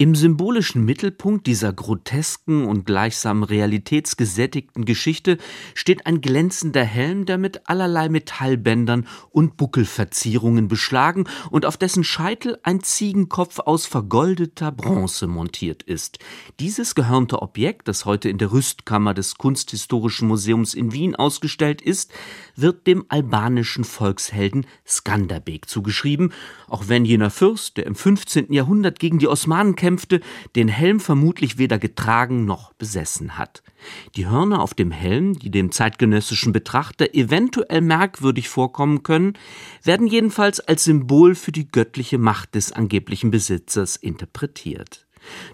im symbolischen Mittelpunkt dieser grotesken und gleichsam realitätsgesättigten Geschichte steht ein glänzender Helm, der mit allerlei Metallbändern und Buckelverzierungen beschlagen und auf dessen Scheitel ein Ziegenkopf aus vergoldeter Bronze montiert ist. Dieses gehörnte Objekt, das heute in der Rüstkammer des Kunsthistorischen Museums in Wien ausgestellt ist, wird dem albanischen Volkshelden Skanderbeg zugeschrieben, auch wenn jener Fürst, der im 15. Jahrhundert gegen die Osmanen kämpfte, kämpfte, den Helm vermutlich weder getragen noch besessen hat. Die Hörner auf dem Helm, die dem zeitgenössischen Betrachter eventuell merkwürdig vorkommen können, werden jedenfalls als Symbol für die göttliche Macht des angeblichen Besitzers interpretiert.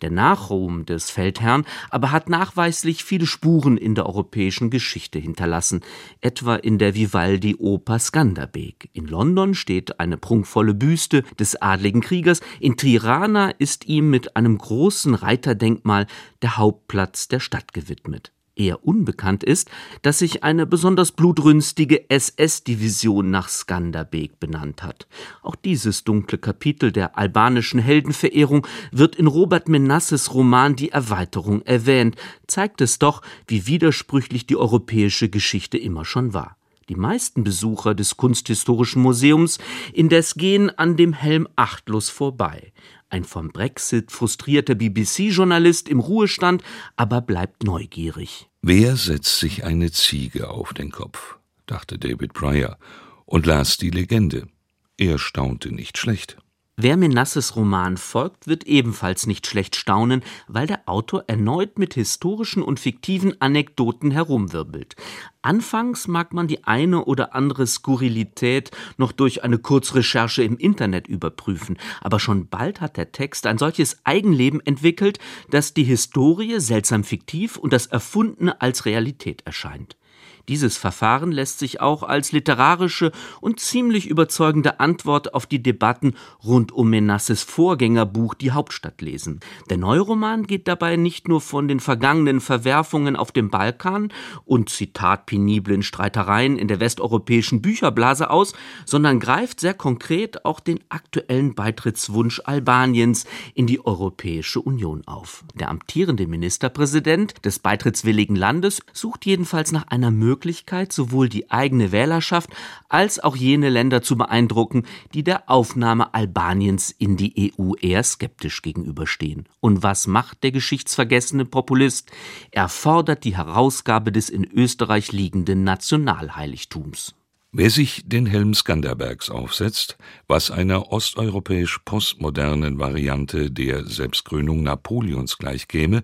Der Nachruhm des Feldherrn aber hat nachweislich viele Spuren in der europäischen Geschichte hinterlassen, etwa in der Vivaldi-Oper Skanderbeg. In London steht eine prunkvolle Büste des adligen Kriegers, in Tirana ist ihm mit einem großen Reiterdenkmal der Hauptplatz der Stadt gewidmet. Eher unbekannt ist, dass sich eine besonders blutrünstige SS-Division nach Skanderbeg benannt hat. Auch dieses dunkle Kapitel der albanischen Heldenverehrung wird in Robert Menasses Roman Die Erweiterung erwähnt, zeigt es doch, wie widersprüchlich die europäische Geschichte immer schon war. Die meisten Besucher des Kunsthistorischen Museums indes gehen an dem Helm achtlos vorbei. Ein vom Brexit frustrierter BBC-Journalist im Ruhestand, aber bleibt neugierig. Wer setzt sich eine Ziege auf den Kopf? dachte David Pryor und las die Legende. Er staunte nicht schlecht. Wer Menasses Roman folgt, wird ebenfalls nicht schlecht staunen, weil der Autor erneut mit historischen und fiktiven Anekdoten herumwirbelt. Anfangs mag man die eine oder andere Skurrilität noch durch eine Kurzrecherche im Internet überprüfen, aber schon bald hat der Text ein solches Eigenleben entwickelt, dass die Historie seltsam fiktiv und das Erfundene als Realität erscheint. Dieses Verfahren lässt sich auch als literarische und ziemlich überzeugende Antwort auf die Debatten rund um Menasses Vorgängerbuch Die Hauptstadt lesen. Der Neuroman geht dabei nicht nur von den vergangenen Verwerfungen auf dem Balkan und Zitat peniblen Streitereien in der westeuropäischen Bücherblase aus, sondern greift sehr konkret auch den aktuellen Beitrittswunsch Albaniens in die Europäische Union auf. Der amtierende Ministerpräsident des beitrittswilligen Landes sucht jedenfalls nach einer Möglichkeit, Möglichkeit, sowohl die eigene Wählerschaft als auch jene Länder zu beeindrucken, die der Aufnahme Albaniens in die EU eher skeptisch gegenüberstehen. Und was macht der geschichtsvergessene Populist? Er fordert die Herausgabe des in Österreich liegenden Nationalheiligtums. Wer sich den Helm Skanderbergs aufsetzt, was einer osteuropäisch postmodernen Variante der Selbstkrönung Napoleons gleichkäme,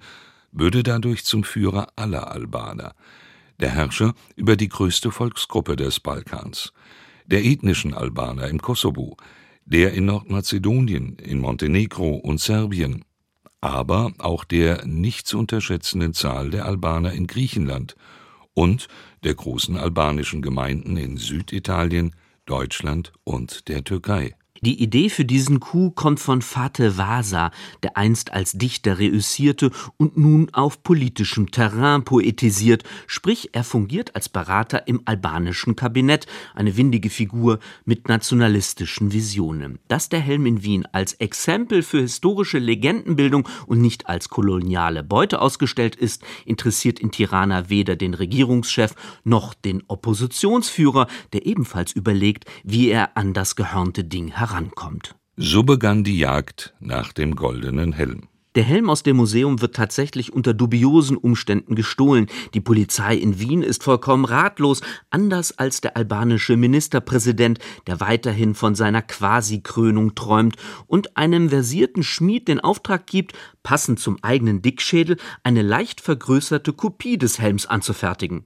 würde dadurch zum Führer aller Albaner der Herrscher über die größte Volksgruppe des Balkans, der ethnischen Albaner im Kosovo, der in Nordmazedonien, in Montenegro und Serbien, aber auch der nicht zu unterschätzenden Zahl der Albaner in Griechenland und der großen albanischen Gemeinden in Süditalien, Deutschland und der Türkei die Idee für diesen Coup kommt von Fateh Vasa, der einst als Dichter reüssierte und nun auf politischem Terrain poetisiert, sprich er fungiert als Berater im albanischen Kabinett, eine windige Figur mit nationalistischen Visionen. Dass der Helm in Wien als Exempel für historische Legendenbildung und nicht als koloniale Beute ausgestellt ist, interessiert in Tirana weder den Regierungschef noch den Oppositionsführer, der ebenfalls überlegt, wie er an das gehörnte Ding herankommt herankommt. So begann die Jagd nach dem goldenen Helm. Der Helm aus dem Museum wird tatsächlich unter dubiosen Umständen gestohlen. Die Polizei in Wien ist vollkommen ratlos, anders als der albanische Ministerpräsident, der weiterhin von seiner Quasi-Krönung träumt und einem versierten Schmied den Auftrag gibt, passend zum eigenen Dickschädel eine leicht vergrößerte Kopie des Helms anzufertigen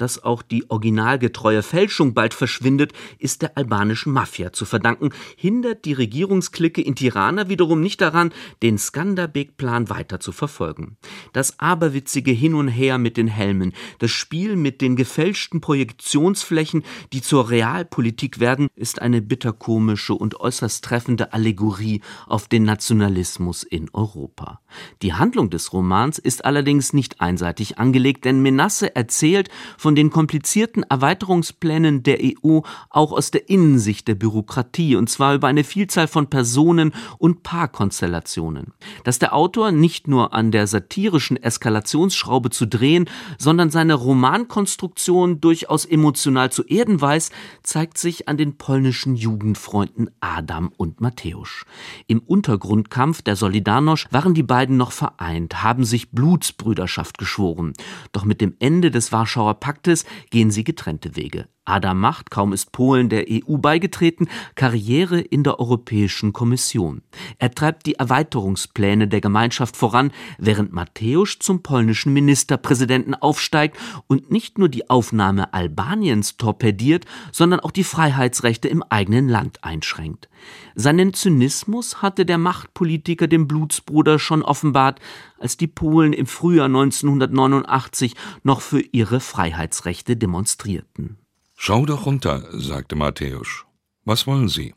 dass auch die originalgetreue Fälschung bald verschwindet, ist der albanischen Mafia zu verdanken, hindert die Regierungsklicke in Tirana wiederum nicht daran, den Skanderbeg-Plan weiter zu verfolgen. Das aberwitzige Hin und Her mit den Helmen, das Spiel mit den gefälschten Projektionsflächen, die zur Realpolitik werden, ist eine bitterkomische und äußerst treffende Allegorie auf den Nationalismus in Europa. Die Handlung des Romans ist allerdings nicht einseitig angelegt, denn Menasse erzählt von von den komplizierten Erweiterungsplänen der EU auch aus der Innensicht der Bürokratie, und zwar über eine Vielzahl von Personen und Paarkonstellationen. Dass der Autor nicht nur an der satirischen Eskalationsschraube zu drehen, sondern seine Romankonstruktion durchaus emotional zu erden weiß, zeigt sich an den polnischen Jugendfreunden Adam und Mateusz. Im Untergrundkampf der Solidarność waren die beiden noch vereint, haben sich Blutsbrüderschaft geschworen. Doch mit dem Ende des Warschauer Paktes gehen sie getrennte Wege. Adam macht, kaum ist Polen der EU beigetreten, Karriere in der Europäischen Kommission. Er treibt die Erweiterungspläne der Gemeinschaft voran, während Mateusz zum polnischen Ministerpräsidenten aufsteigt und nicht nur die Aufnahme Albaniens torpediert, sondern auch die Freiheitsrechte im eigenen Land einschränkt. Seinen Zynismus hatte der Machtpolitiker dem Blutsbruder schon offenbart, als die Polen im Frühjahr 1989 noch für ihre Freiheitsrechte demonstrierten. Schau doch runter, sagte Matthäus. Was wollen Sie?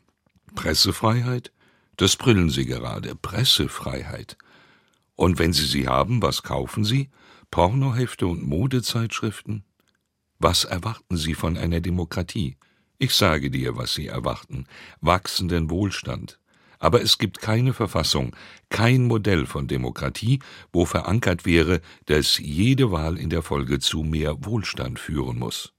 Pressefreiheit? Das brüllen Sie gerade. Pressefreiheit. Und wenn Sie sie haben, was kaufen Sie? Pornohefte und Modezeitschriften? Was erwarten Sie von einer Demokratie? Ich sage dir, was Sie erwarten. Wachsenden Wohlstand. Aber es gibt keine Verfassung, kein Modell von Demokratie, wo verankert wäre, dass jede Wahl in der Folge zu mehr Wohlstand führen muss.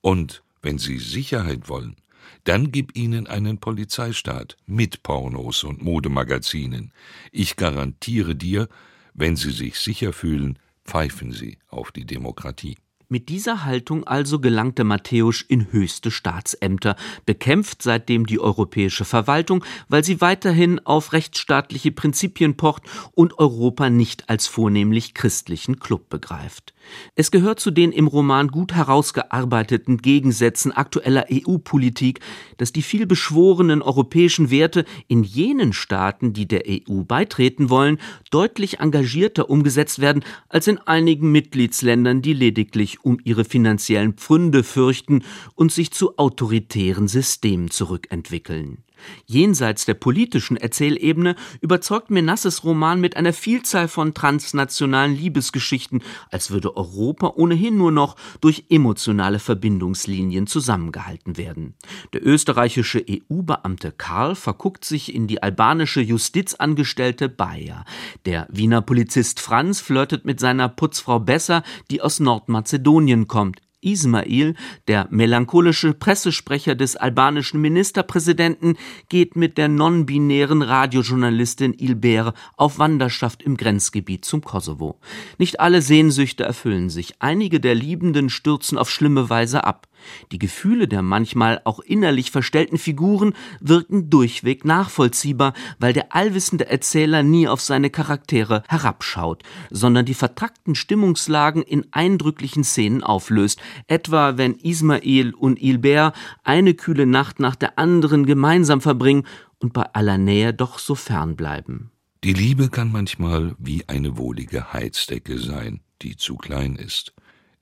Und wenn Sie Sicherheit wollen, dann gib ihnen einen Polizeistaat mit Pornos und Modemagazinen. Ich garantiere dir, wenn sie sich sicher fühlen, pfeifen sie auf die Demokratie. Mit dieser Haltung also gelangte Matthäus in höchste Staatsämter, bekämpft seitdem die europäische Verwaltung, weil sie weiterhin auf rechtsstaatliche Prinzipien pocht und Europa nicht als vornehmlich christlichen Club begreift. Es gehört zu den im Roman gut herausgearbeiteten Gegensätzen aktueller EU-Politik, dass die vielbeschworenen europäischen Werte in jenen Staaten, die der EU beitreten wollen, deutlich engagierter umgesetzt werden als in einigen Mitgliedsländern, die lediglich um ihre finanziellen Pfründe fürchten und sich zu autoritären Systemen zurückentwickeln. Jenseits der politischen Erzählebene überzeugt Menasses Roman mit einer Vielzahl von transnationalen Liebesgeschichten, als würde Europa ohnehin nur noch durch emotionale Verbindungslinien zusammengehalten werden. Der österreichische EU-Beamte Karl verguckt sich in die albanische Justizangestellte Bayer. Der Wiener Polizist Franz flirtet mit seiner Putzfrau Besser, die aus Nordmazedonien kommt. Ismail, der melancholische Pressesprecher des albanischen Ministerpräsidenten, geht mit der non-binären Radiojournalistin Ilber auf Wanderschaft im Grenzgebiet zum Kosovo. Nicht alle Sehnsüchte erfüllen sich. Einige der Liebenden stürzen auf schlimme Weise ab. Die Gefühle der manchmal auch innerlich verstellten Figuren wirken durchweg nachvollziehbar, weil der allwissende Erzähler nie auf seine Charaktere herabschaut, sondern die vertrackten Stimmungslagen in eindrücklichen Szenen auflöst, etwa wenn Ismail und Ilbert eine kühle Nacht nach der anderen gemeinsam verbringen und bei aller Nähe doch so fern bleiben. Die Liebe kann manchmal wie eine wohlige Heizdecke sein, die zu klein ist.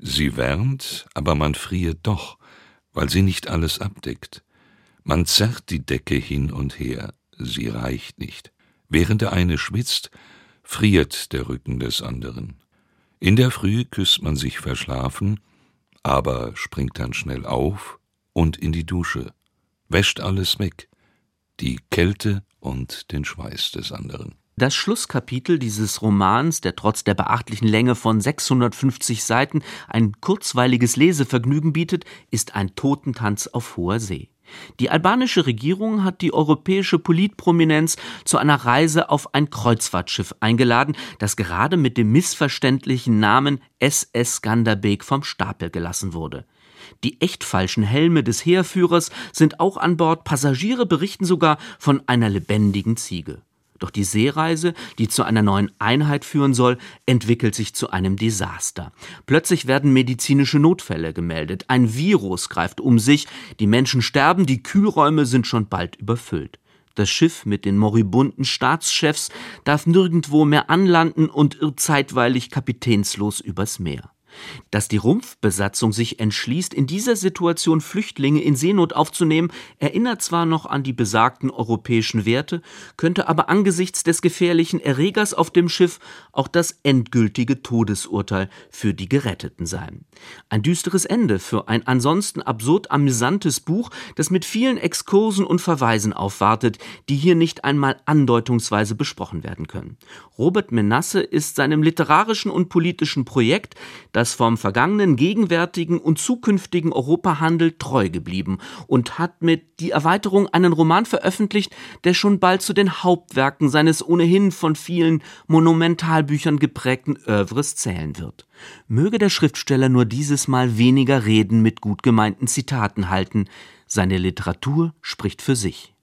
Sie wärmt, aber man friert doch, weil sie nicht alles abdeckt. Man zerrt die Decke hin und her, sie reicht nicht. Während der eine schwitzt, friert der Rücken des anderen. In der Früh küsst man sich verschlafen, aber springt dann schnell auf und in die Dusche, wäscht alles weg, die Kälte und den Schweiß des anderen. Das Schlusskapitel dieses Romans, der trotz der beachtlichen Länge von 650 Seiten ein kurzweiliges Lesevergnügen bietet, ist ein Totentanz auf hoher See. Die albanische Regierung hat die europäische Politprominenz zu einer Reise auf ein Kreuzfahrtschiff eingeladen, das gerade mit dem missverständlichen Namen SS Skanderbeg vom Stapel gelassen wurde. Die echt falschen Helme des Heerführers sind auch an Bord, Passagiere berichten sogar von einer lebendigen Ziege. Doch die Seereise, die zu einer neuen Einheit führen soll, entwickelt sich zu einem Desaster. Plötzlich werden medizinische Notfälle gemeldet. Ein Virus greift um sich, die Menschen sterben, die Kühlräume sind schon bald überfüllt. Das Schiff mit den moribunden Staatschefs darf nirgendwo mehr anlanden und irrt zeitweilig kapitänslos übers Meer. Dass die Rumpfbesatzung sich entschließt, in dieser Situation Flüchtlinge in Seenot aufzunehmen, erinnert zwar noch an die besagten europäischen Werte, könnte aber angesichts des gefährlichen Erregers auf dem Schiff auch das endgültige Todesurteil für die Geretteten sein. Ein düsteres Ende für ein ansonsten absurd amüsantes Buch, das mit vielen Exkursen und Verweisen aufwartet, die hier nicht einmal andeutungsweise besprochen werden können. Robert Menasse ist seinem literarischen und politischen Projekt, das vom vergangenen, gegenwärtigen und zukünftigen Europa handelt, treu geblieben und hat mit Die Erweiterung einen Roman veröffentlicht, der schon bald zu den Hauptwerken seines ohnehin von vielen Monumentalbüchern geprägten Övres zählen wird. Möge der Schriftsteller nur dieses Mal weniger Reden mit gut gemeinten Zitaten halten, seine Literatur spricht für sich.